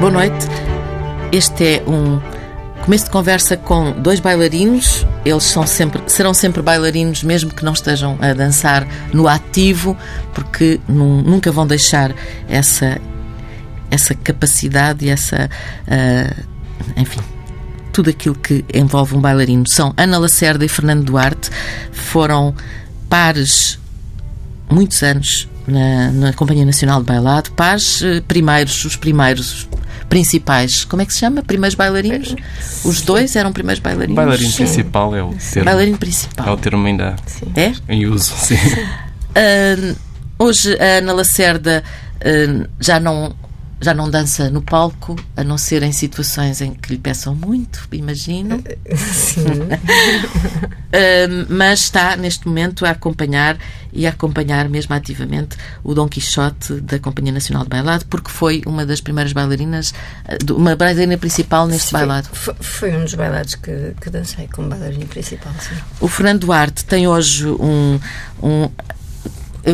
Boa noite. Este é um começo de conversa com dois bailarinos. Eles são sempre, serão sempre bailarinos, mesmo que não estejam a dançar no ativo, porque nunca vão deixar essa, essa capacidade e essa. Uh, enfim, tudo aquilo que envolve um bailarino. São Ana Lacerda e Fernando Duarte. Foram pares muitos anos na, na Companhia Nacional de Bailado, pares eh, primeiros, os primeiros principais. Como é que se chama? Primeiros bailarinos? Os dois eram primeiros bailarinos? Bailarino sim. principal é o termo. Bailarino principal. É o termo ainda sim. é? em uso, sim. Uh, hoje a Ana Lacerda uh, já não já não dança no palco, a não ser em situações em que lhe peçam muito, imagino. Sim. uh, mas está, neste momento, a acompanhar e a acompanhar mesmo ativamente o Dom Quixote da Companhia Nacional de Bailado, porque foi uma das primeiras bailarinas, uma bailarina principal neste bailado. Foi, foi, um dos bailados que, que dancei como bailarina principal, sim. O Fernando Duarte tem hoje um, um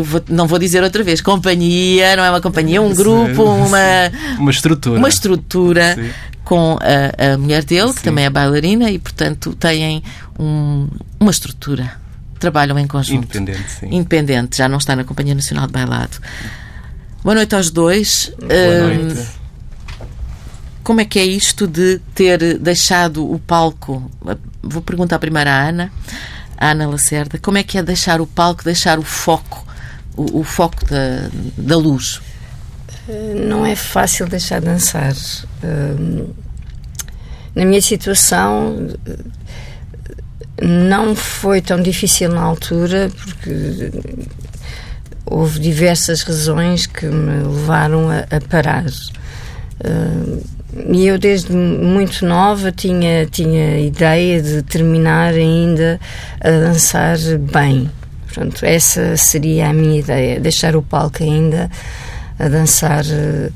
vou, não vou dizer outra vez, companhia, não é uma companhia, um grupo, uma, uma estrutura. Uma estrutura Sim. com a, a, mulher dele, Sim. que também é bailarina, e portanto têm um, uma estrutura. Trabalham em conjunto. Independente, sim. Independente, já não está na Companhia Nacional de Bailado. Boa noite aos dois. Boa noite. Uh, como é que é isto de ter deixado o palco? Vou perguntar primeiro à Ana, à Ana Lacerda, como é que é deixar o palco, deixar o foco o, o foco da, da luz? Eh, não é fácil deixar de dançar. Eh, na minha situação, não foi tão difícil na altura, porque houve diversas razões que me levaram a, a parar. Eh, e eu, desde muito nova, tinha, tinha ideia de terminar ainda a dançar bem. Portanto, essa seria a minha ideia, deixar o palco ainda a dançar eh,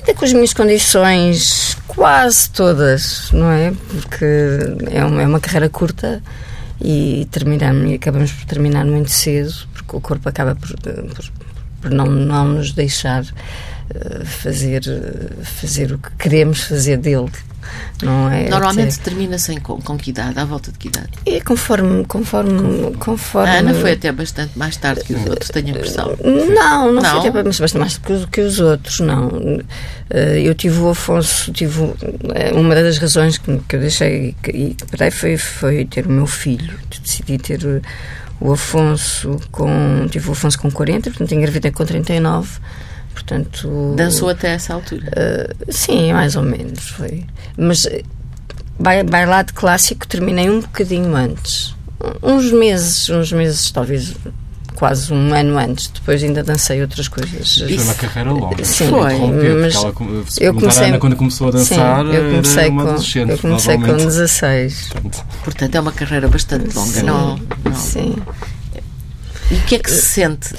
ainda com as minhas condições quase todas, não é? Porque é uma, é uma carreira curta e terminamos, acabamos por terminar muito cedo, porque o corpo acaba por, por, por não, não nos deixar fazer, fazer o que queremos fazer dele. Não é Normalmente até... termina-se com, com que idade? À volta de que idade? É conforme, conforme, conforme... A Ana foi até bastante mais tarde que os outros, tenho a impressão. Não, não, não? foi até bastante mais tarde que os outros, não. Eh, eu tive o Afonso, tive eh, uma das razões que, que eu deixei e que parei foi, foi ter o meu filho. Decidi ter o Afonso com... Tive o Afonso com 40, portanto engravidei com 39 Portanto, Dançou até essa altura? Uh, sim, mais ou menos. Foi. Mas eh, bailado clássico terminei um bocadinho antes. Uns meses, uns meses, talvez quase um ano antes. Depois ainda dancei outras coisas. Foi uma carreira longa. Sim, foi. Mas ela, eu comecei Ana, quando começou a dançar, sim, eu comecei com, Eu comecei com 16. Portanto, Portanto, é uma carreira bastante longa. Sim, não, não. sim. E o que é que se sente?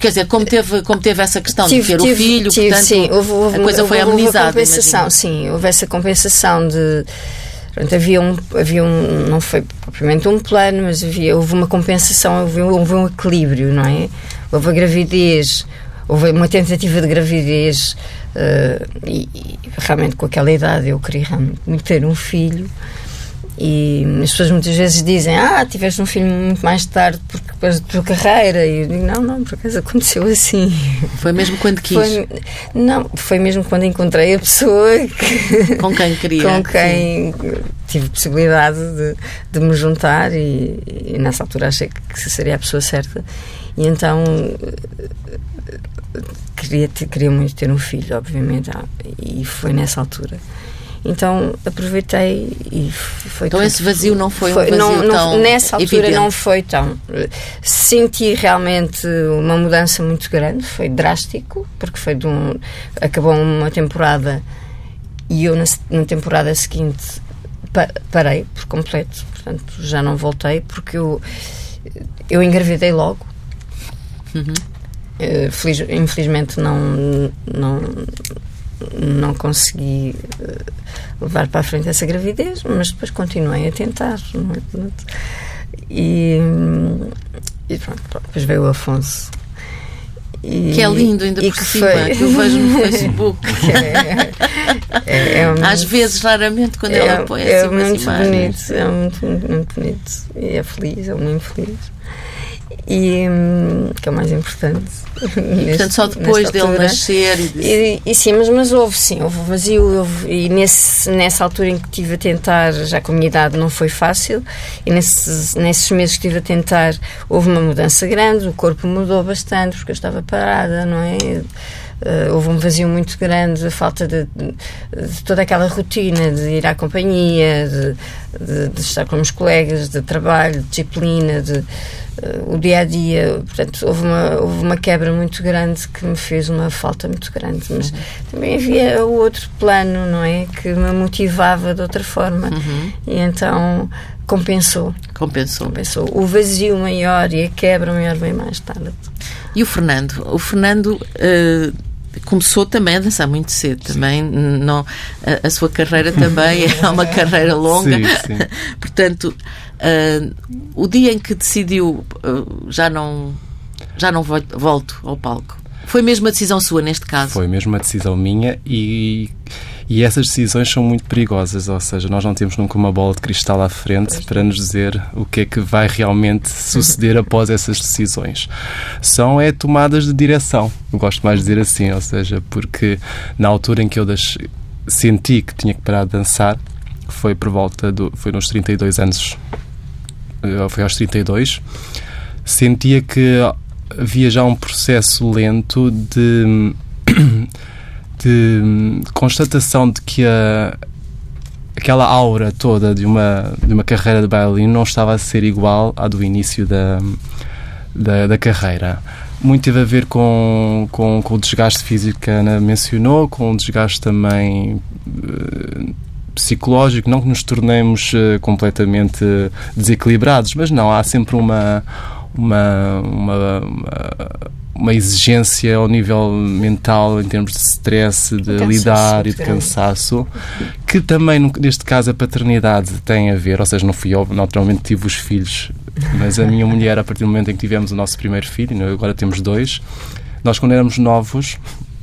Quer dizer, como teve, como teve essa questão tive, de ter tive, o filho, tive, portanto, sim, houve, houve, a coisa foi amenizada. Houve compensação, sim, houve essa compensação de. Pronto, havia um, havia um, não foi propriamente um plano, mas havia, houve uma compensação, houve, houve um equilíbrio, não é? Houve a gravidez, houve uma tentativa de gravidez uh, e, e, realmente com aquela idade eu queria muito ter um filho e as pessoas muitas vezes dizem: Ah, tiveste um filho muito mais tarde porque depois da tua carreira. E eu digo: Não, não, por acaso aconteceu assim. Foi mesmo quando quis? Foi, não, foi mesmo quando encontrei a pessoa que, com quem queria. Com quem Sim. tive possibilidade de, de me juntar e, e, nessa altura achei que seria a pessoa certa. E então queria, queria muito ter um filho, obviamente, ah, e foi nessa altura. Então aproveitei e foi. Então esse vazio não foi, foi um vazio não, tão Nessa altura evidente. não foi tão. Senti realmente uma mudança muito grande, foi drástico, porque foi de um. Acabou uma temporada e eu na, na temporada seguinte pa, parei por completo, portanto já não voltei porque eu, eu engravidei logo. Uhum. Uh, feliz, infelizmente não, não não consegui uh, levar para a frente essa gravidez, mas depois continuei a tentar. É? E, e pronto, depois veio o Afonso. E, que é lindo ainda por cima, foi... que eu vejo no Facebook. É, é, é, Às vezes, raramente, quando ela põe é assim muito bonito, É muito, muito, muito bonito. E é feliz, é muito feliz e hum, que é o mais importante. E, portanto, só depois dele nascer e, e, e, sim, mas, mas houve sim, houve vazio houve, e nesse, nessa altura em que estive a tentar, já com a minha idade não foi fácil e nesses, nesses meses que estive a tentar houve uma mudança grande, o corpo mudou bastante porque eu estava parada, não é? Uh, houve um vazio muito grande, a falta de, de, de, toda aquela rotina de ir à companhia, de, de, estar com os colegas, de trabalho, de disciplina, de, uh, o dia a dia. Portanto, houve uma, houve uma quebra muito grande que me fez uma falta muito grande. Mas uhum. também havia o outro plano, não é? Que me motivava de outra forma. Uhum. E então compensou. Compensou. Compensou. O vazio maior e a quebra maior vem mais tarde. E o Fernando? O Fernando. Uh começou também a dançar muito cedo também não a, a sua carreira também é uma carreira longa. Sim, sim. portanto uh, o dia em que decidiu uh, já não já não volto ao palco foi mesmo a decisão sua neste caso? Foi mesmo a decisão minha e e essas decisões são muito perigosas, ou seja, nós não temos nunca uma bola de cristal à frente para nos dizer o que é que vai realmente suceder após essas decisões. São é tomadas de direção, eu gosto mais de dizer assim, ou seja, porque na altura em que eu senti que tinha que parar de dançar, foi por volta do. foi nos 32 anos, eh, foi aos 32, sentia que havia já um processo lento de de constatação de que a, aquela aura toda de uma, de uma carreira de bailarino não estava a ser igual à do início da, da, da carreira. Muito teve a ver com, com, com, o desgaste físico que a Ana mencionou, com o desgaste também uh, psicológico, não que nos tornemos uh, completamente desequilibrados, mas não, há sempre uma, uma, uma, uma uma exigência ao nível mental, em termos de stress, de cansaço, lidar e de cansaço, que também, neste caso, a paternidade tem a ver, ou seja, não fui eu, naturalmente tive os filhos, mas a minha mulher, a partir do momento em que tivemos o nosso primeiro filho, é? agora temos dois, nós quando éramos novos,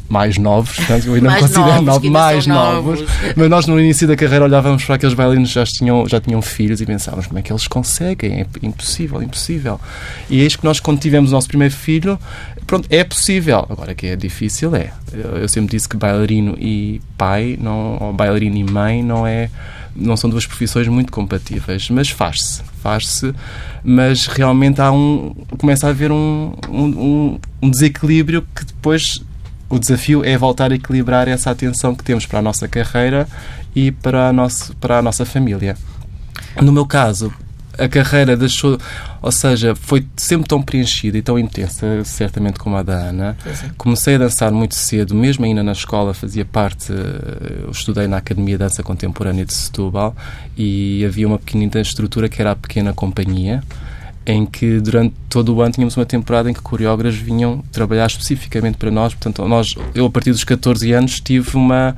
mais novos, portanto, eu ainda mais me considero novos, mais novos, novos, mas nós no início da carreira olhávamos para aqueles bailarinos que já tinham, já tinham filhos e pensávamos como é que eles conseguem, é impossível, impossível. E eis que nós, quando tivemos o nosso primeiro filho, pronto, é possível. Agora que é difícil é. Eu sempre disse que bailarino e pai, não, ou bailarino e mãe, não é não são duas profissões muito compatíveis, mas faz-se, faz-se, mas realmente há um começa a haver um, um, um desequilíbrio que depois o desafio é voltar a equilibrar essa atenção que temos para a nossa carreira e para a, nosso, para a nossa família. No meu caso, a carreira deixou, ou seja, foi sempre tão preenchida e tão intensa, certamente como a da Ana. É. Comecei a dançar muito cedo, mesmo ainda na escola, fazia parte, eh, eu estudei na Academia de Dança Contemporânea de Setúbal e havia uma pequenina estrutura que era a Pequena Companhia, em que durante todo o ano tínhamos uma temporada em que coreógrafos vinham trabalhar especificamente para nós. Portanto, nós, eu a partir dos 14 anos tive uma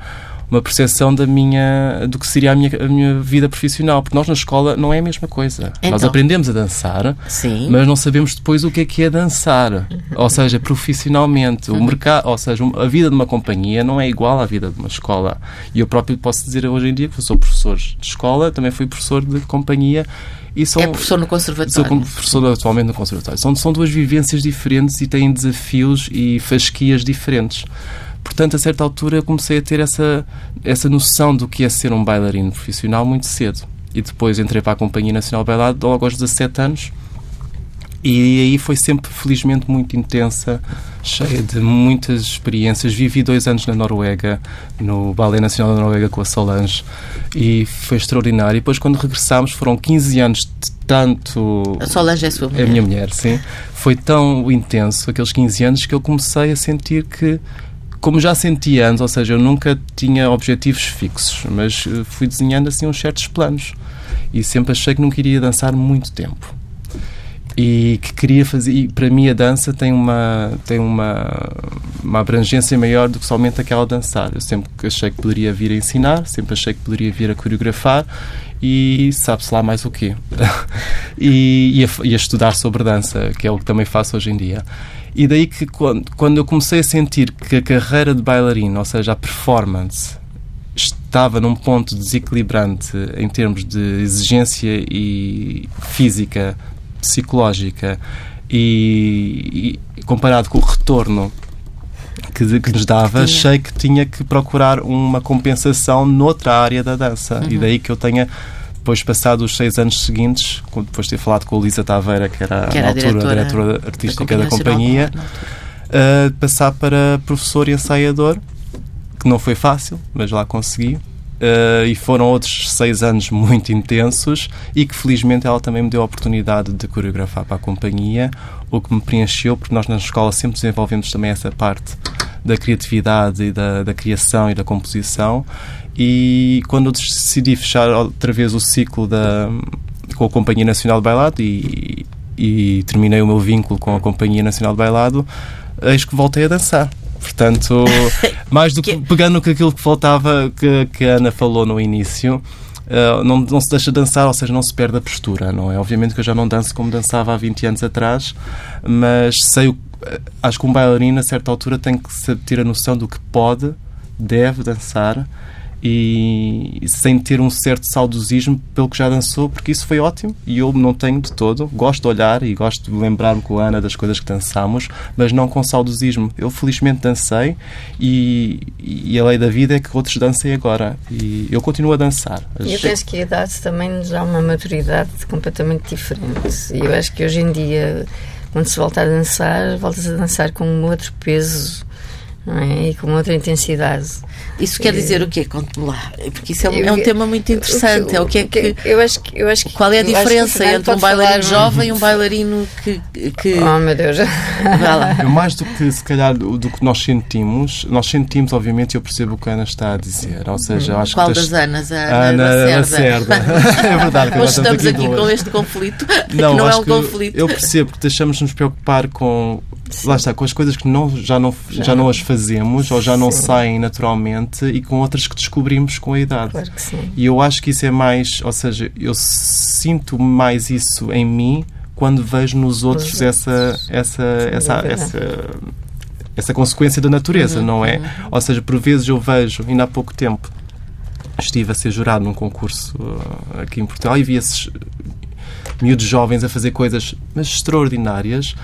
uma percepção da minha do que seria a minha, a minha vida profissional, porque nós na escola não é a mesma coisa. Então, nós aprendemos a dançar, sim. mas não sabemos depois o que é que é dançar, uhum. ou seja, profissionalmente, uhum. o mercado, ou seja, a vida de uma companhia não é igual à vida de uma escola. E eu próprio posso dizer hoje em dia que eu sou professor de escola, também fui professor de companhia e são, é professor no conservatório. Sou professor atualmente no conservatório. São, são duas vivências diferentes e têm desafios e fasquias diferentes. Portanto, a certa altura, eu comecei a ter essa, essa noção do que é ser um bailarino profissional muito cedo. E depois entrei para a Companhia Nacional de Bailado logo aos 17 anos. E aí foi sempre, felizmente, muito intensa, cheia de muitas experiências. Vivi dois anos na Noruega, no Ballet Nacional da Noruega com a Solange, e foi extraordinário. E depois, quando regressámos, foram 15 anos de tanto. A Solange é a sua mulher. É a minha mulher, sim. Foi tão intenso, aqueles 15 anos, que eu comecei a sentir que como já senti antes, ou seja, eu nunca tinha objetivos fixos, mas eh, fui desenhando assim uns certos planos. E sempre achei que não queria dançar muito tempo. E que queria fazer e para mim a dança tem uma tem uma uma abrangência maior do que somente aquela dançar. Eu sempre achei que poderia vir a ensinar sempre achei que poderia vir a coreografar e sabe-se lá mais o quê. E, e, a, e a estudar sobre dança que é o que também faço hoje em dia E daí que quando, quando eu comecei a sentir que a carreira de bailarino, ou seja, a performance, estava num ponto desequilibrante em termos de exigência e física, psicológica e, e comparado com o retorno que, que nos dava, achei que tinha que procurar uma compensação noutra área da dança. Uhum. E daí que eu tenha depois passado os seis anos seguintes, depois de ter falado com a Lisa Taveira, que era, que era na altura a diretora, diretora artística da companhia, da companhia uh, passar para professor e ensaiador, que não foi fácil, mas lá consegui. Uh, e foram outros seis anos muito intensos e que felizmente ela também me deu a oportunidade de coreografar para a companhia, o que me preencheu, porque nós na escola sempre desenvolvemos também essa parte da criatividade e da, da criação e da composição. E quando eu decidi fechar outra vez o ciclo da, com a Companhia Nacional de Bailado e, e terminei o meu vínculo com a Companhia Nacional de Bailado, eis que voltei a dançar. Portanto, mais do que pegando aquilo que faltava que, que a Ana falou no início, Uh, não, não se deixa dançar, ou seja, não se perde a postura, não é? Obviamente que eu já não danço como dançava há 20 anos atrás, mas sei o, acho que um bailarino a certa altura tem que ter a noção do que pode, deve dançar e sem ter um certo saudosismo pelo que já dançou, porque isso foi ótimo e eu não tenho de todo. Gosto de olhar e gosto de lembrar-me com a Ana das coisas que dançámos, mas não com saudosismo. Eu felizmente dancei e, e a lei da vida é que outros dancem agora e eu continuo a dançar. E eu penso que a idade também nos dá uma maturidade completamente diferente. E eu acho que hoje em dia, quando se volta a dançar, volta-se a dançar com um outro peso é? e com outra intensidade. Isso quer dizer o quê? Conte-me lá. Porque isso é um, é um tema muito interessante. É o que é que. Eu acho que, eu acho que qual é a diferença entre um bailarino falar... jovem e um bailarino que, que. Oh, meu Deus. Eu, mais do que, se calhar, do que nós sentimos, nós sentimos, obviamente, eu percebo o que a Ana está a dizer. Ou seja, eu acho qual que. das Anas? A Ana, Ana Lacerda. é verdade. Hoje estamos aqui, aqui com este conflito. Não, que não é um conflito. Eu percebo que deixamos de nos preocupar com Sim. lá está, com as coisas que não, já, não, já, já não as fazemos ou já não sim. saem naturalmente e com outras que descobrimos com a idade. Claro que sim. E eu acho que isso é mais, ou seja, eu sinto mais isso em mim quando vejo nos outros essa, essa, essa, essa, essa consequência da natureza, uhum, não é? Uhum. Ou seja, por vezes eu vejo, ainda há pouco tempo, estive a ser jurado num concurso uh, aqui em Portugal e vi esses miúdos jovens a fazer coisas mas extraordinárias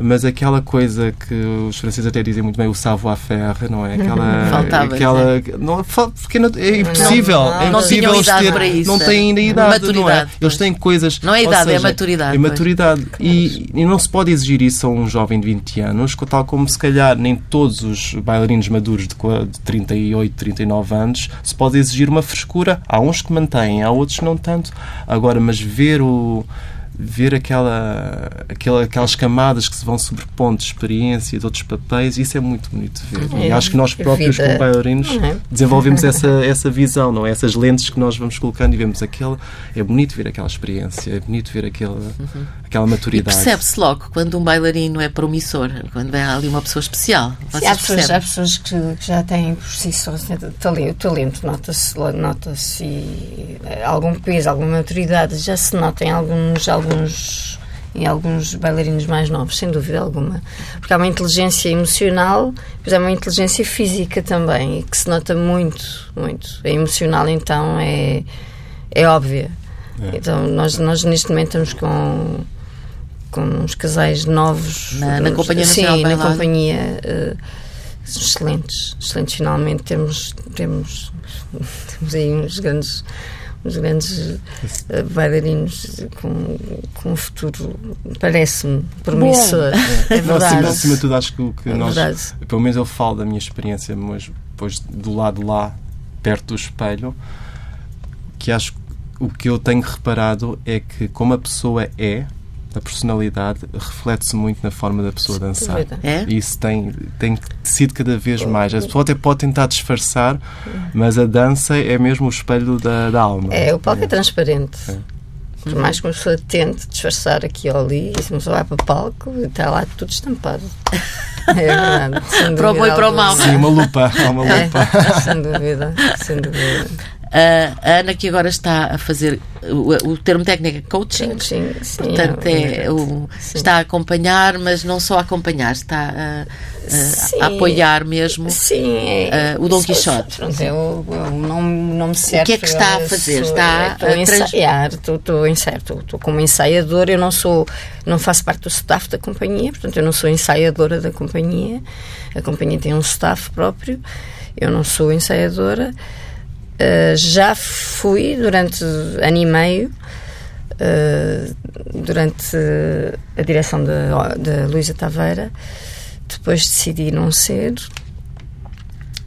mas aquela coisa que os franceses até dizem muito bem, o savoir-faire, não é? Aquela. Faltava. Aquela, não, porque não, é impossível. Não, não, é impossível não ter. Para isso, não têm ainda idade. Maturidade, não é? Eles têm coisas. Não é idade, é seja, é maturidade. É maturidade. E, e, não se pode exigir isso a um jovem de 20 anos, tal como se calhar nem todos os bailarinos maduros de, de 38, 39 anos se pode exigir uma frescura. Há uns que mantêm, há outros que não tanto. Agora, mas ver o ver aquela, aquela, aquelas camadas que se vão sobrepondo de experiência de outros papéis, isso é muito bonito de ver. É, e acho que nós próprios, vida, como bailarinos, é? desenvolvemos essa, essa visão, não é? Essas lentes que nós vamos colocando e vemos aquele. É bonito ver aquela experiência, é bonito ver aquele, uhum. aquela maturidade. Percebe-se logo quando um bailarino é promissor, quando vem ali uma pessoa especial. Sim, há, pessoas, há pessoas que, que, já têm por si só talento, talento nota-se nota algum peso, alguma maturidade, já se nota em alguns, alguns alguns em alguns bailarinos mais novos, sem dúvida alguma. Porque há uma inteligência emocional, mas há uma inteligência física também, que se nota muito, muito. A emocional, então, é, é óbvia. É. Então, nós, nós neste momento estamos com, com uns casais novos. Na, na Companhia Nacional Sim, na Companhia. Uh, excelentes, excelentes. Finalmente temos, temos, temos aí uns grandes uns grandes uh, bailarinos com, com um futuro, parece-me, promissor. É, é verdade. Acima, acima de tudo, acho que o que é nós, verdade. pelo menos eu falo da minha experiência, mas depois do lado lá, perto do espelho, que acho que o que eu tenho reparado é que como a pessoa é, a personalidade reflete-se muito na forma da pessoa dançar. É? E isso tem, tem sido cada vez mais. A pessoa até pode tentar disfarçar, mas a dança é mesmo o espelho da, da alma. É, o palco é, é transparente. É. Por mais que uma pessoa tente disfarçar aqui ou ali, e se uma pessoa vai para o palco, está lá tudo estampado. É verdade. para o bom e para o mal. Sim, uma lupa. Uma lupa. É, sem dúvida, sem dúvida. A Ana, que agora está a fazer o, o termo técnico é coaching, Coaching, sim, portanto, é, é, o, está a acompanhar, mas não só a acompanhar, está a, a- Sim. a apoiar mesmo. Sim, é, Ah, o Dom Quixote. Pronto, é o, o nome, nome certo. que é que está a Eu fazer? sou- Está a a ensaiar, estou, estou a estou, estou como ensaiadora, eu não sou, não faço parte do staff da companhia, portanto eu não sou ensaiadora da companhia, a companhia tem um staff próprio, eu não sou ensaiadora, Uh, já fui durante ano e meio, uh, durante a direção da, da Luísa Taveira, depois decidi não ser.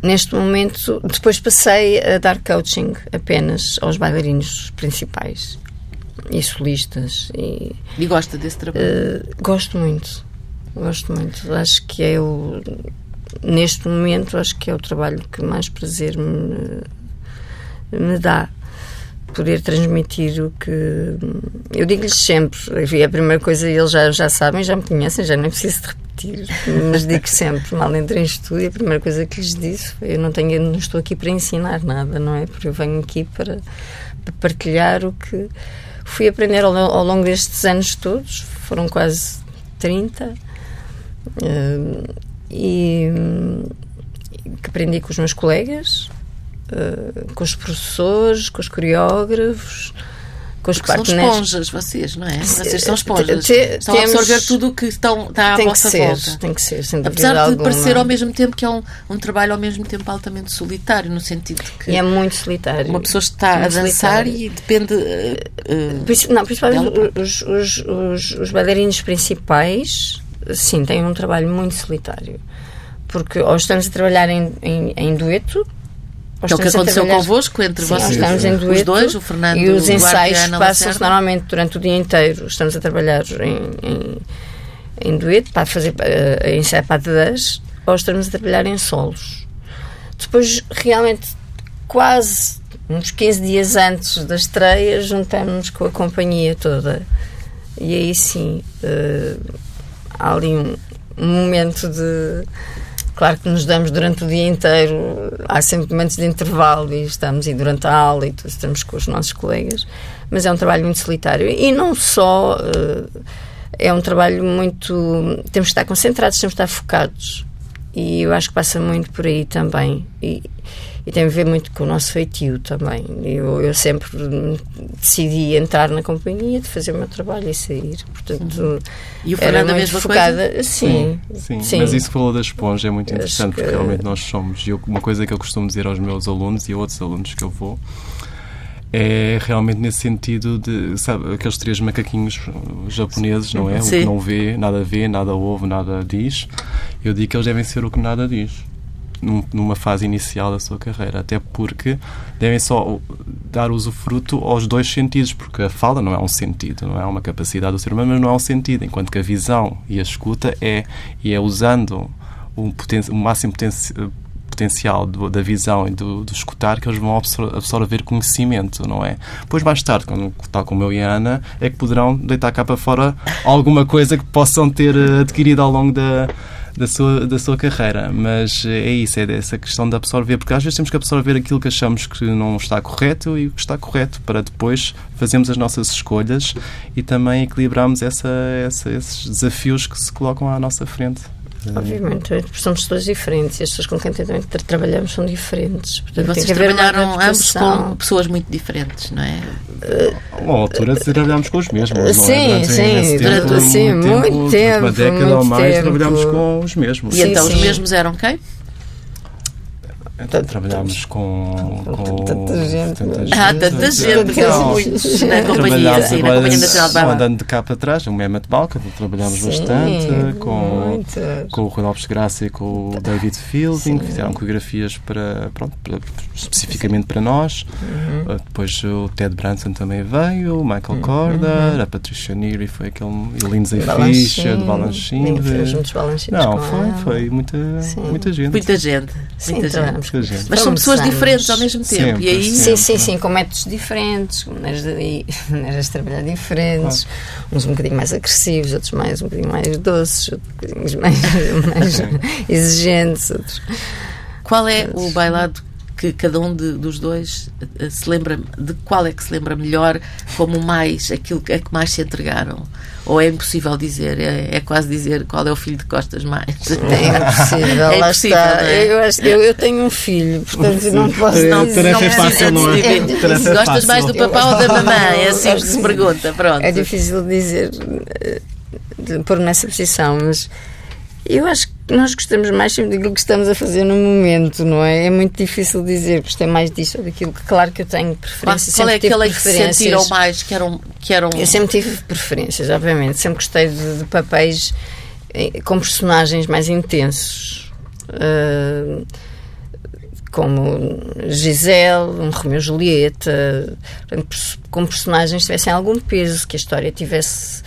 Neste momento, depois passei a dar coaching apenas aos bailarinos principais e solistas. E, E gosta desse trabalho. uh, gosto muito, gosto muito. Acho que é o. Neste momento, acho que é o trabalho que mais prazer me, me dá. Poder transmitir o que. Eu digo-lhes sempre, enfim, a primeira coisa, eles já, já sabem, já me conhecem, já nem preciso de repetir, mas digo sempre, mal entrei em estúdio, a primeira coisa que lhes disse foi: eu não, tenho, eu não estou aqui para ensinar nada, não é? Porque eu venho aqui para, para partilhar o que fui aprender ao, ao longo destes anos todos, foram quase 30, eh, e que aprendi com os meus colegas, eh, com os professores, com os coreógrafos, com os Porque são partners. esponjas, vocês, não é? Vocês são esponjas. Te- Estão a temos- absorver tudo o que estão, está à Tem que vossa ser, volta. tem que ser, sem Apesar de alguma. parecer ao mesmo tempo que é um, um trabalho ao mesmo tempo altamente solitário, no sentido que E é muito solitário. uma pessoa está a dançar solitário. e depende. eh, eh, Princi- Não, principalmente os, os, os, os bailarinos principais, sim, têm um trabalho muito solitário. Porque ou estamos a trabalhar em, em, em dueto, que é o que aconteceu trabalhar- convosco entre Sim, vocês. estamos em Os dueto dois, o Fernando e os ensaios passam-se normalmente durante o dia inteiro. Estamos a trabalhar em, em, em dueto para fazer uh, ensaiar para dedãs, ou estamos a trabalhar em solos. Depois, realmente, quase uns 15 dias antes da estreia, juntamos com a companhia toda. E aí sim, uh, há ali um, um momento de. Claro que nos damos durante o dia inteiro, há sempre momentos de intervalo e estamos e durante a aula e todos estamos com os nossos colegas, mas é um trabalho muito solitário. E não só, uh, é um trabalho muito. Temos que estar concentrados, temos que estar focados. E eu acho que passa muito por aí também. E, e tem a ver muito com o nosso feitio também. Eu, eu sempre decidi entrar na companhia, de fazer o meu trabalho e sair. Portanto, E o era Fernando a muito mesma focada. coisa? Sim, sim, sim. Mas isso que falou da esponja é muito interessante, que- porque realmente nós somos. E eu- uma coisa que eu costumo dizer aos meus alunos e a outros alunos que eu vou é realmente nesse sentido de, sabe, aqueles três macaquinhos japoneses, não é? O Sim. que não vê, nada vê, nada ouve, nada diz. Eu digo que eles devem ser o que nada diz. Num- Numa fase inicial da sua carreira, até porque devem só dar usufruto aos dois sentidos, porque a fala não é um sentido, não é uma capacidade do ser humano, mas não é um sentido, enquanto que a visão e a escuta é, e é usando o, poten o máximo potenci potencial do- da visão e do, do escutar que eles vão absor absorver conhecimento, não é? Depois, mais tarde, quando, tal como eu e a Ana, é que poderão deitar cá para fora alguma coisa que possam ter eh, adquirido ao longo da, da, sua, da sua carreira. Mas eh, é isso, é dessa questão de absorver, porque às vezes temos que absorver aquilo que achamos que não está correto e o que está correto, para depois fazermos as nossas escolhas e também equilibrarmos essa, essa, esses desafios que se colocam à nossa frente. Obviamente, somos pessoas diferentes e as pessoas com quem também tra- trabalhamos são diferentes. E Portanto, vocês uma trabalharam ambos com pessoas muito diferentes, não é? A uma altura trabalhámos com os mesmos, não é? Sim, Durante sim, durante- tempo, sim, muito Uma tempo, década muito ou mais tempo. trabalhámos com os mesmos. E Sim, então os sim. mesmos eram quem? Então, trabalhámos com, com Tanta gente. Ah, tanta gente, muitos na companhia, sim, na Companhia Nacional de Baila. andando de cá para trás, o Mehmet Balca, trabalhámos bastante com, com o Rui Lopes Graça e com o David Fielding, fizeram coreografias para, pronto, especificamente para nós. Uhum. Uh, Depois o Ted Branson também veio, o Michael Corder, a Patricia Neary foi aquele e Lindsay Fisher de Balanchin. Fez muitos Não, foi, foi muita, muita gente. Muita gente. Sim, muita gente. Mas são pessoas diferentes ao mesmo tempo. E aí Sim, sim, com métodos diferentes, com maneiras de, maneiras de trabalhar diferentes, uns um bocadinho mais agressivos, outros mais um bocadinho mais doces, outros um mais, mais exigentes. Outros. qual é o bailado que cada um de, dos dois uh, se lembra de qual é que se lembra melhor como mais aquilo a que mais se entregaram. Ou é impossível dizer é, é quase dizer qual é o filho de costas mais. É impossível, é impossível é? eu, acho, eu, eu, tenho um filho portanto não posso não, dizer. não, é fácil, não é? é gostas mais do papá ou da mamãe é assim que se pergunta pronto. é difícil dizer pôr nessa posição mas eu acho que nós gostamos mais sempre daquilo que estamos a fazer no momento, não é? É muito difícil dizer, gostei mais disso ou daquilo. Claro que eu tenho preferências. Qual é aquele que sentiram mais que eram, que eram. Eu sempre tive preferências, obviamente. Sempre gostei de, de papéis eh, com personagens mais intensos. Uh, como Gisele, um Romeu e Julieta, com personagens que tivessem algum peso, que a história tivesse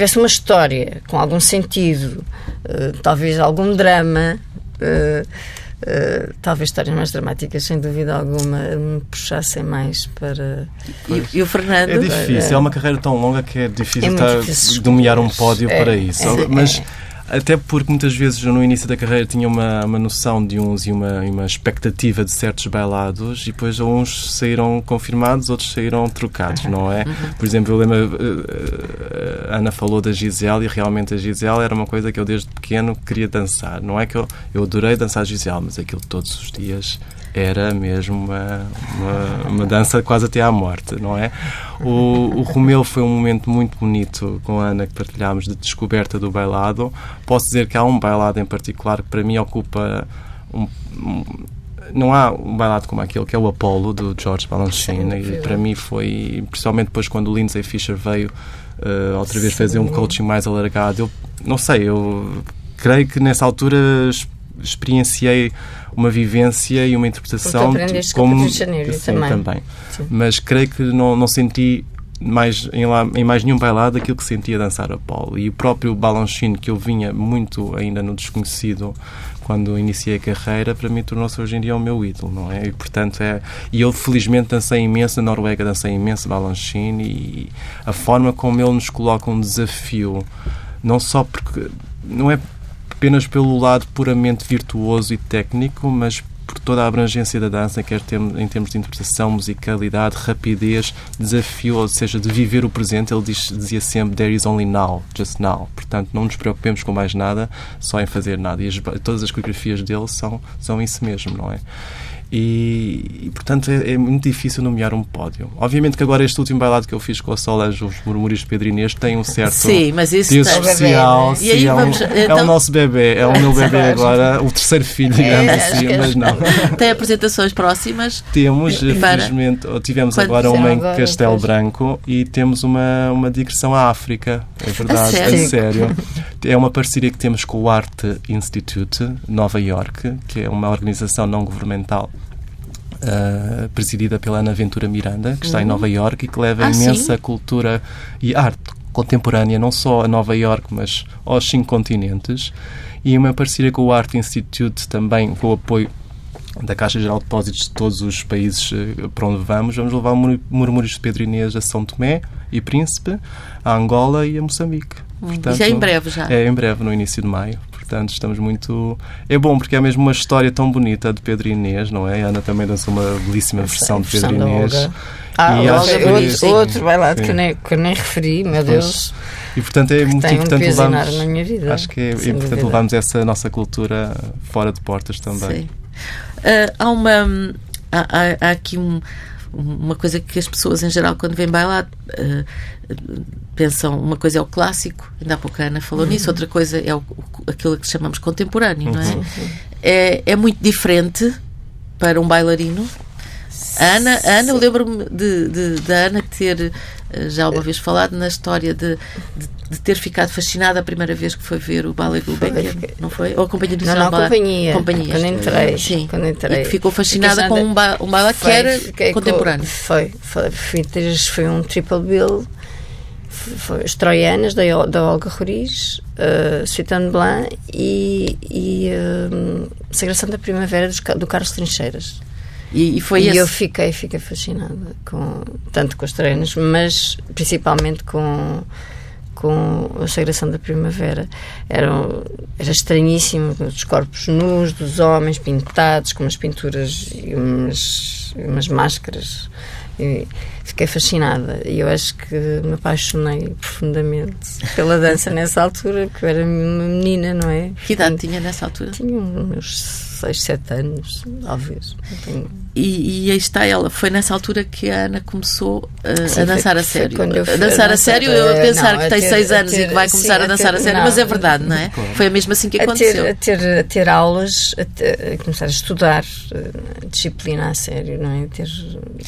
tivesse uma história com algum sentido, uh, talvez algum drama, uh, uh, talvez histórias mais dramáticas, sem dúvida alguma, me puxassem mais para. E, e o Fernando? É difícil, é uma carreira tão longa que é difícil, é estar, nomear um pódio é, para isso. É, Mas é. Até porque muitas vezes no início da carreira tinha uma, uma noção de uns e uma, uma expectativa de certos bailados e depois uns saíram confirmados, outros saíram trocados, não é? Uhum. Por exemplo, eu lembro, eh, eh, a Ana falou da Gisele e realmente a Gisele era uma coisa que eu desde pequeno queria dançar. Não é que eu, eu adorei dançar Gisele, mas aquilo todos os dias era mesmo uma, uma, uma, dança quase até à morte, não é? O, o Romeu foi um momento muito bonito com a Ana que partilhámos de descoberta do bailado. Posso dizer que há um bailado em particular que para mim ocupa um, um não há um bailado como aquele que é o Apollo do George Balanchine e para mim foi, principalmente depois quando o Lindsay Fisher veio uh, outra vez fazer um coaching mais alargado, eu não sei, eu creio que nessa altura experienciei uma vivência e uma interpretação como de Janeiro, sim, também, também. Sim. mas creio que não, não senti mais, em, lá, em mais nenhum bailado aquilo que sentia dançar a polo e o próprio Balanchine que eu vinha muito ainda no desconhecido quando iniciei a carreira para mim tornou-se hoje em dia o meu ídolo não é e portanto é e eu felizmente dancei imenso na Noruega dancei imenso Balanchine e a forma como ele nos coloca um desafio não só porque não é apenas pelo lado puramente virtuoso e técnico, mas por toda a abrangência da dança, quer em termos de interpretação, musicalidade, rapidez, desafio, ou seja, de viver o presente. Ele diz, dizia sempre: There is only now, just now. Portanto, não nos preocupemos com mais nada, só em fazer nada. E as, todas as coreografias dele são, são isso mesmo, não é? E, e, portanto é, é, muito difícil nomear um pódio. Obviamente que agora este último bailado que eu fiz com a Solange, os murmúrios de Pedro Inês, tem um certo sim, mas isso tem especial. Sim, aí é, vamos, um, então... é o nosso bebê, é o meu bebê agora, o terceiro filho, digamos é, assim, mas não. Tem apresentações próximas? Temos, felizmente, tivemos Quando agora uma em Castelo Branco e temos uma, uma digressão à África, é verdade, a sério? a sério. É uma parceria que temos com o Art Institute, Nova York, que é uma organização não governamental uh, presidida pela Ana Ventura Miranda, que está uhum. em Nova York e que leva ah, imensa sim? cultura e arte contemporânea, não só a Nova York, mas aos cinco continentes. E uma parceria com o Art Institute também, com o apoio da Caixa Geral de Depósitos de todos os países uh, para onde vamos. Vamos levar Murmúrios de Pedro Inês a São Tomé e Príncipe, a Angola e a Moçambique. Hum, Portanto, já é em breve já? É em breve, no início de maio. Portanto, estamos muito. É bom porque é mesmo uma história tão bonita de Pedro Inês, não é? A Ana também dançou uma belíssima versão de Pedro Inês. Ah, e acho que... outro, outro bailado que eu, nem, que eu nem referi, meu Deus. E portanto é muito importante um levarmos. Na minha vida, acho que é importante levarmos essa nossa cultura fora de portas também. Sim. Uh, há uma. Há, há, há aqui um uma coisa que as pessoas em geral quando vêm bailar uh, pensam uma coisa é o clássico ainda há pouco a Ana falou uhum. nisso outra coisa é o, aquilo que chamamos contemporâneo não é? Uhum. é é muito diferente para um bailarino a Ana, a Ana eu lembro-me de, de, da Ana ter eh, já uma vez falado na história de, de, de, ter ficado fascinada a primeira vez que foi ver o Ballet Gulbenkian, não foi? Ou a Companhia do Não, não, a companhia. companhia. Quando entrei. Sim. Quando entrei. E que ficou fascinada com um, ba, um ballet que era contemporâneo. Foi, foi, foi, foi um triple bill foi as Troianas da, da Olga Roriz, uh, Suitane Blanc e, e uh, Sagração da Primavera do, do Carlos Trincheiras. E, e foi e esse... eu fiquei, fiquei fascinada com tanto com os treinos, mas principalmente com com a sagração da primavera. Era, era estranhíssimo, os corpos nus dos homens, pintados, com umas pinturas e umas, umas máscaras. E fiquei fascinada e eu acho que me apaixonei profundamente pela dança nessa altura, porque eu era uma menina, não é? Que idade tinha nessa altura? Tinha uns 6, 7 anos, talvez. E, e aí está ela. Foi nessa altura que a Ana começou uh, Sim, a dançar foi- a sério. a dançar a a sério, eu a pensar não, que a tem ter- 6 a anos e ter- que vai sim, começar a a dançar ter- a sério, não. mas é verdade, não é? Foi mesmo assim que a aconteceu. a ter, a ter aulas, a, a começar a estudar eh, disciplina a sério, não é? Ter É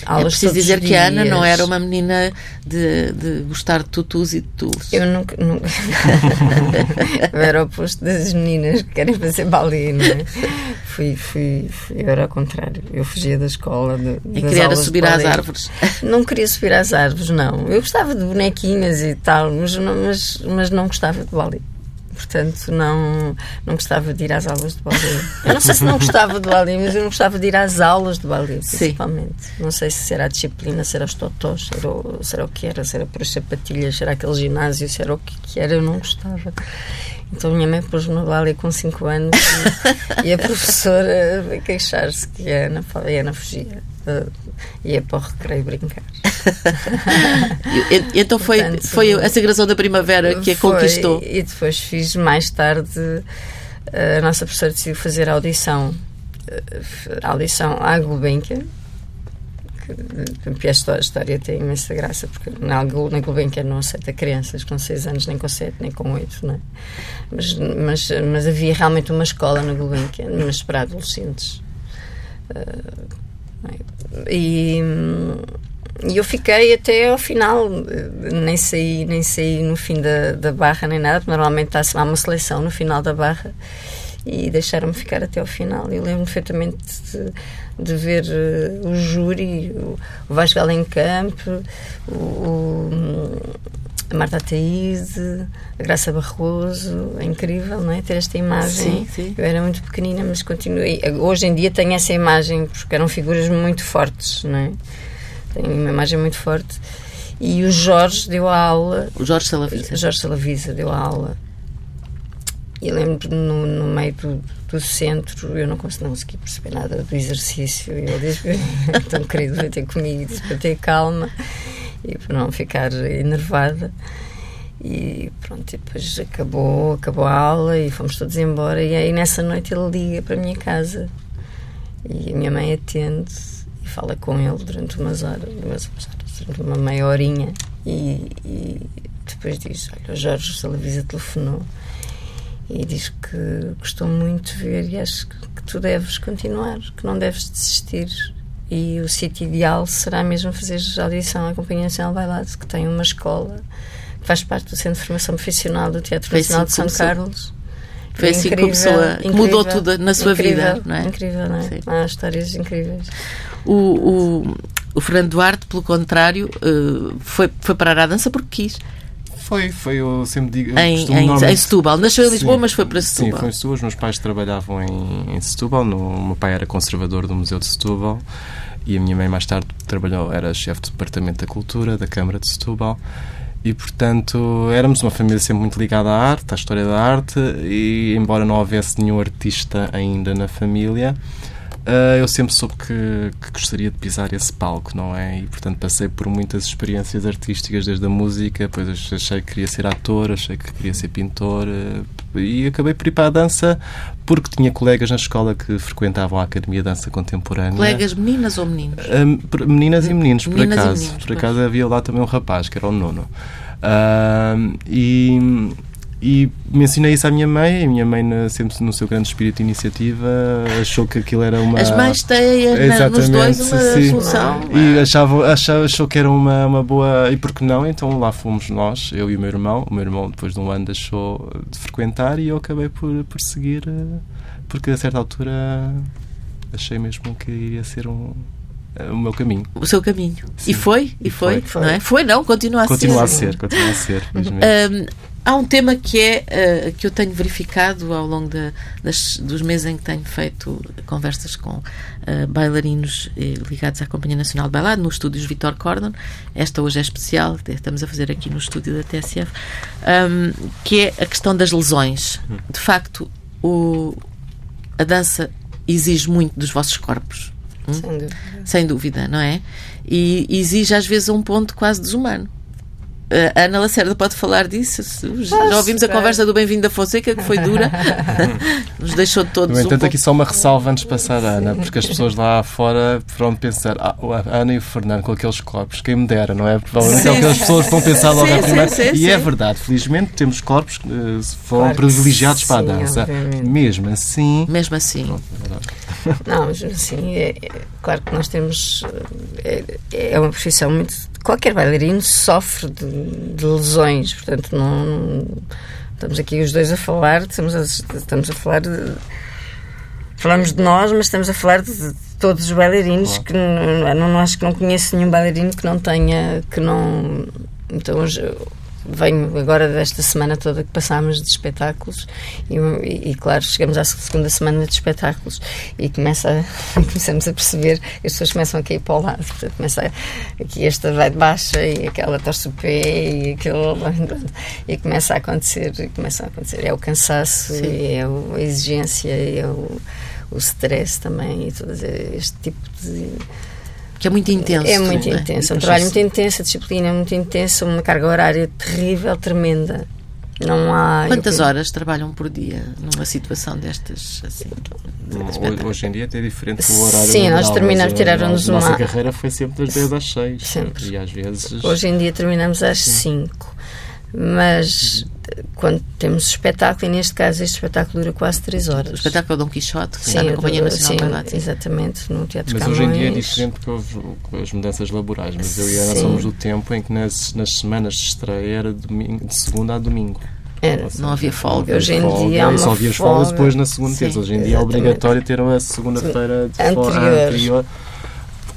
aulas preciso todos os dizer que a Ana não era uma menina de, de gostar de tutus e de. Eu nunca. nunca... eu era o oposto das meninas que querem fazer balé, não é? Fui, fui, fui, eu era ao contrário. Eu fugia da escola. De, E queria subir às árvores. Não queria subir às árvores, não. Eu gostava de bonequinhas e tal, mas não, mas, mas não gostava de balé. Portanto, não, não gostava de ir às aulas de balé. Eu não sei se não gostava de balé, mas eu não gostava de ir às aulas de balé, principalmente. Não sei se era a disciplina, se era os totós, se era, o, se era o que era, se era por as sapatilhas, se era aquele ginásio, se era o que, que era, eu não gostava. Então a minha mãe pôs-me no balé com 5 anos e, e a professora veio queixar-se que a Ana, a Ana fugia. uh, ia para o recreio brincar. E- então foi, Portanto, foi a sagração da primavera que a Foi, conquistou. E depois fiz mais tarde. A nossa professora decidiu fazer a audição. eh, A audição à Gulbenkian. Que- Que esta história tem imensa graça, porque na, na Gulbenkian não aceita crianças com 6 anos, nem com 7, nem com 8, não é? Mas, mas, mas havia realmente uma escola na Gulbenkian, mas para adolescentes. Não é? E. e eu fiquei até ao final, nem saí, nem saí no fim da, da barra nem nada, normalmente há uma seleção no final da barra e deixaram-me ficar até ao final. Eu lembro-me perfeitamente de, de ver eh, o júri, o, o Vasco Alencamp, o, o, a Marta Ataíde, a Graça Barroso, é incrível, não é? Ter esta imagem. Sim, sim. Eu era muito pequenina, mas continuei. Hoje em dia tenho essa imagem, porque eram figuras muito fortes, não é? Tenho uma imagem muito forte. E o Jorge deu a aula, O Jorge Salavisa. Jorge Salavisa deu a aula. E lembro no, no meio do, do centro, eu não consegui, não consegui perceber nada do exercício. E ele disse: tão querido, veio ter comigo, disse para ter calma e para não ficar enervada. E pronto, e depois acabou, acabou a aula e fomos todos embora. E aí nessa noite ele liga para a minha casa e a minha mãe atende e fala com ele durante umas horas, umas horas, durante uma meia horinha. E, e depois diz: Olha, o Jorge Salavisa telefonou e diz que gostou muito de ver e acho que, que tu deves continuar, que não deves desistir. E o sítio ideal será mesmo fazer audição à Companhia Nacional de Bailado, que tem uma escola que faz parte do Centro de Formação Profissional do Teatro Foi Nacional de assim São que começou. Carlos. Foi assim que começou a- que incrível, mudou tudo na sua incrível, vida, não é? Incrível, não é? Sim. Há histórias incríveis. O, o, o Fernando Duarte, pelo contrário, eh, foi, foi parar à dança porque quis. Foi, foi, eu sempre digo. eu Em, em, normalmente- em Setúbal. Nasceu em Lisboa, Sim. mas foi para Sim, Setúbal. foi em Setúbal. Os meus pais trabalhavam em, em Setúbal. No, o meu pai era conservador do Museu de Setúbal e a minha mãe mais tarde trabalhou, era chefe do Departamento da Cultura da Câmara de Setúbal. E, portanto, éramos uma família sempre muito ligada à arte, à história da arte, e embora não houvesse nenhum artista ainda na família, ah, eu sempre soube que, que gostaria de pisar esse palco, não é? E, portanto, passei por muitas experiências artísticas, desde a música, depois achei que queria ser ator, achei que queria ser pintor, ah, e acabei por ir para a dança porque tinha colegas na escola que frequentavam a Academia de Dança Contemporânea. Colegas meninas ou meninos? Por- meninas e meninos, por Meninas acaso. meninos, por pois. acaso havia lá também um rapaz, que era o nono. E, e mencionei isso à minha mãe, e a minha mãe, sempre no seu grande espírito de iniciativa, achou que aquilo era uma. As mães têm nos dois uma sim. solução. E achava, achava, achou que era uma, uma boa. E por que não? Então lá fomos nós, eu e o meu irmão. O meu irmão, depois de um ano, deixou de frequentar e eu acabei por, por seguir, eh, porque a certa altura achei mesmo que iria ser um, eh, o meu caminho. O seu caminho. Sim. E foi? E E foi? foi. Não é? Foi, não, continua a Continua a ser. ser, continua a ser. Há um tema que é uh, que eu tenho verificado ao longo das, dos meses em que tenho feito conversas com uh, bailarinos eh, ligados à Companhia Nacional de Bailado, nos estúdios Vitor Cordon. Esta hoje é especial, estamos a fazer aqui no estúdio da TSF, um, que é a questão das lesões. De facto, o, a dança exige muito dos vossos corpos. Hum? Sem dúvida. Sem dúvida, não é? E exige às vezes um ponto quase desumano. A Ana Lacerda pode falar disso. Já ouvimos a conversa do Bem-vindo da Fonseca, que foi dura. Nos deixou todos. No entanto, um aqui só uma ressalva antes de passar a Ana, porque as pessoas lá fora vão pensar, ah, a Ana e o Fernando com aqueles corpos, quem me dera, não é? Provavelmente sim. é o que as pessoas vão pensar logo sim, à primeira. Sim, sim, e é verdade, felizmente temos corpos que uh, foram claro privilegiados para a dança. Obviamente. Mesmo assim. Mesmo assim. Pronto, é não, assim, é, é, claro que nós temos. É, é uma profissão muito qualquer bailarino sofre de, de lesões, portanto, não, estamos aqui os dois a falar, estamos a, estamos a falar de. Falamos de nós, mas estamos a falar de, de todos os bailarinos que não, não acho que não conheço nenhum bailarino que não tenha que não então hoje venho agora desta semana toda que passámos de espetáculos e, e, claro, chegamos à segunda semana de espetáculos e começa a, começamos a perceber que as pessoas começam a cair para o lado portanto, começa a, aqui esta vai de baixa e aquela torce o pé e aquilo e começa a acontecer começa a acontecer, é o cansaço e é a exigência e é o, o stress também e todo este tipo de que é muito intenso. É muito é? intenso. É um trabalho muito intenso, a disciplina é muito intensa, uma carga horária terrível, tremenda. Não há. Quantas eu... horas trabalham por dia numa situação destas assim? Hoje, hoje em dia é até diferente do horário. Sim, nós terminamos, tiraram-nos uma. A nossa carreira foi sempre das 10 às 6. Sempre. E às vezes. Hoje em dia terminamos às Sim. 5 mas quando temos espetáculo, e neste caso este espetáculo dura quase 3 horas. O espetáculo é Dom Quixote, que sim, está na Companhia Nacional sim, Exatamente, no Teatro Mas Camões. hoje em dia é diferente porque houve as mudanças laborais, mas eu e a Ana somos do tempo em que nas, nas semanas de estreia era domingo, de segunda a domingo. Era. Não havia folga. Hoje em folga, dia há uma só havia folgas depois na segunda terça. Hoje em dia é obrigatório ter a segunda-feira anterior. anterior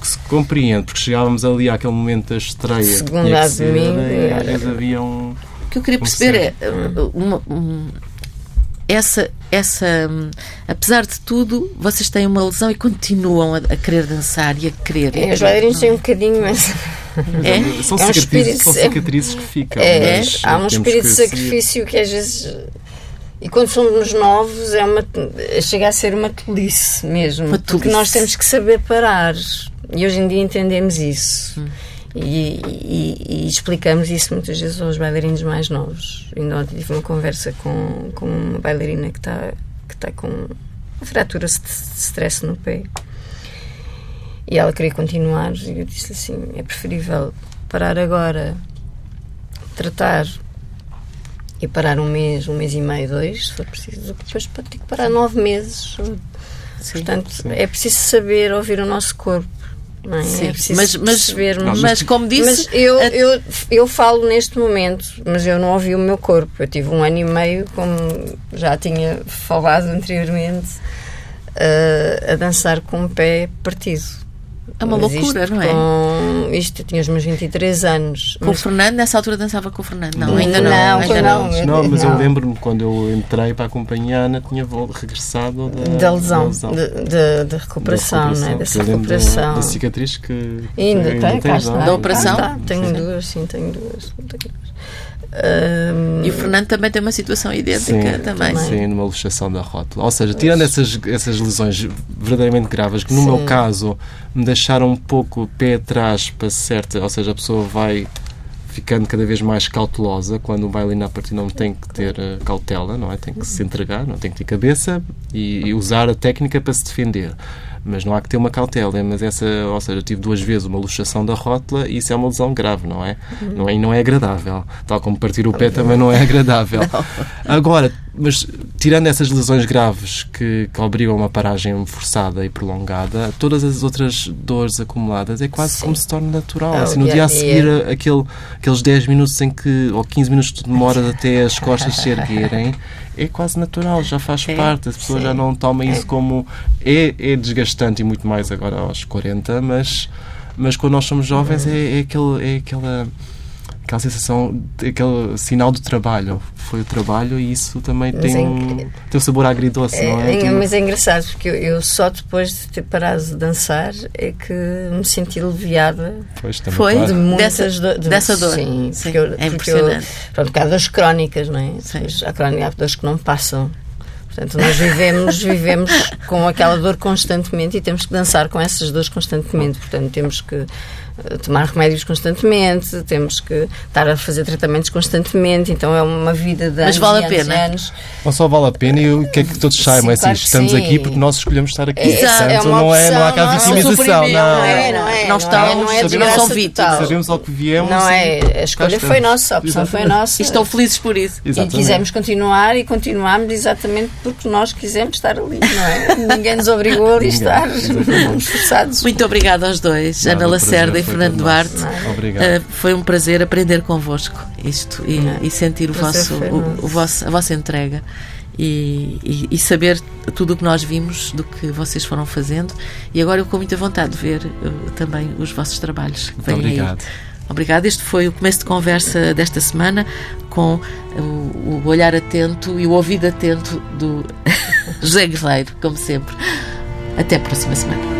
que se compreende, porque chegávamos ali àquele momento da estreia. Segunda a domingo. E às vezes havia um. O que eu queria perceber é. Uma, um, essa, essa, um, apesar de tudo, vocês têm uma lesão e continuam a, a querer dançar e a querer. É, os bailarinos têm um bocadinho, mas. É? São, é um cicatrizes, são cicatrizes que ficam. É, há um espírito de sacrifício que às vezes e quando somos novos é uma, chega a ser uma tolice mesmo. Uma tolice. Porque nós temos que saber parar. E hoje em dia entendemos isso. Hum. E, e, e, explicamos isso muitas vezes aos bailarinos mais novos. Ainda ontem tive uma conversa com, com uma bailarina que está que tá com uma fratura de stress no pé. E ela queria continuar. E eu disse assim: é preferível parar agora, tratar e parar um mês, um mês e meio, dois, se for preciso, depois ter que parar nove meses. Sim, Portanto, sim. é preciso saber ouvir o nosso corpo. Não é? Sim, é mas, mas, mas, mas, como disse. Mas eu, a... eu, eu falo neste momento, mas eu não ouvi o meu corpo. Eu tive um ano e meio, como já tinha falado anteriormente, uh, a dançar com o pé partido. É uma Mas loucura, não é? Com... Isto, eu tinha os meus 23 anos. Com mas... o Fernando, nessa altura dançava com o Fernando? Não, ainda não. Não, ainda não. não. não mas não. eu lembro-me quando eu entrei para acompanhar, Ana tinha regressado da, da lesão, de, de, de, recuperação, não é? Dessa recuperação. Da, da cicatriz que. Ainda, ainda tem, cá Da operação? Ah, tenho sim. duas, sim, tenho duas. Um, e o Fernando também tem uma situação idêntica sim, também. Sim, numa luxação da rótula. Ou seja, tirando essas, essas lesões verdadeiramente graves, que no sim. meu caso me deixaram um pouco pé atrás para certa, ou seja, a pessoa vai ficando cada vez mais cautelosa quando o bailarino a partir não tem que ter uh, cautela, não é? Tem que se entregar, não tem que ter cabeça e, e usar a técnica para se defender mas não há que ter uma cautela. Mas essa, ou seja, eu tive duas vezes uma luxação da rótula e isso é uma lesão grave, não é? Uhum. Não é, não é agradável. Tal como partir o pé também não é agradável. Não. Agora, mas tirando essas lesões graves que, que obrigam uma paragem forçada e prolongada, todas as outras dores acumuladas é quase Sim. como se torna natural. Oh, assim, no dia a seguir, aquele, aqueles 10 minutos em que, ou 15 minutos de demora até as costas se erguerem, é quase natural, já faz é, parte. As pessoas sim. já não tomam isso é. como. É, é desgastante e muito mais agora aos 40, mas, mas quando nós somos jovens é, é, aquele, é aquela aquela sensação, aquele sinal do trabalho. Foi o trabalho e isso também Mas tem, é um, tem um sabor agridoce, não é? É, mas é engraçado porque eu, eu só depois de ter parado de dançar é que me senti aliviada Pois, também, Foi? claro. de muitas Dessa- do- de- dessa dor. Sim, Sim, porque eu, é porque eu, pronto, porque há dores crónicas, não é? Sim. Depois Há, crónica, há dores que não passam. Portanto, nós vivemos, vivemos com aquela dor constantemente e temos que dançar com essas dores constantemente. Portanto, temos que tomar remédios constantemente, temos que estar a fazer tratamentos constantemente. Então, é uma vida de Mas anos vale e a anos e pena? anos. Não só vale a pena e o que é que todos saibam, é assim, claro estamos sim. aqui porque nós escolhemos estar aqui. Exato, é Portanto, uma não, é, não há cá opção, não é? vitimização, não. não é, não é, Não não estão- é, não é não total. Sabemos ao que viemos. Não e é, a escolha foi nossa, a opção foi Exatamente. nossa. E estão felizes por isso. E Exatamente. quisemos continuar e continuámos exatamente porque nós quisemos estar ali, não é? Ninguém nos obrigou a ali estar, forçados. Muito obrigada aos dois, Ana Lacerda e foi Fernando Duarte. Obrigado. Uh, foi um prazer aprender convosco isto e, Não. e sentir o vosso, o, o vosso, a vossa entrega e, e- e saber tudo o que nós vimos do que vocês foram fazendo. E agora eu com muita vontade de ver uh, também os vossos trabalhos. que Muito vêm aí. obrigado. Obrigada. Este foi o começo de conversa desta semana com o, o olhar atento e o ouvido atento do José Guerreiro, como sempre. Até a próxima semana.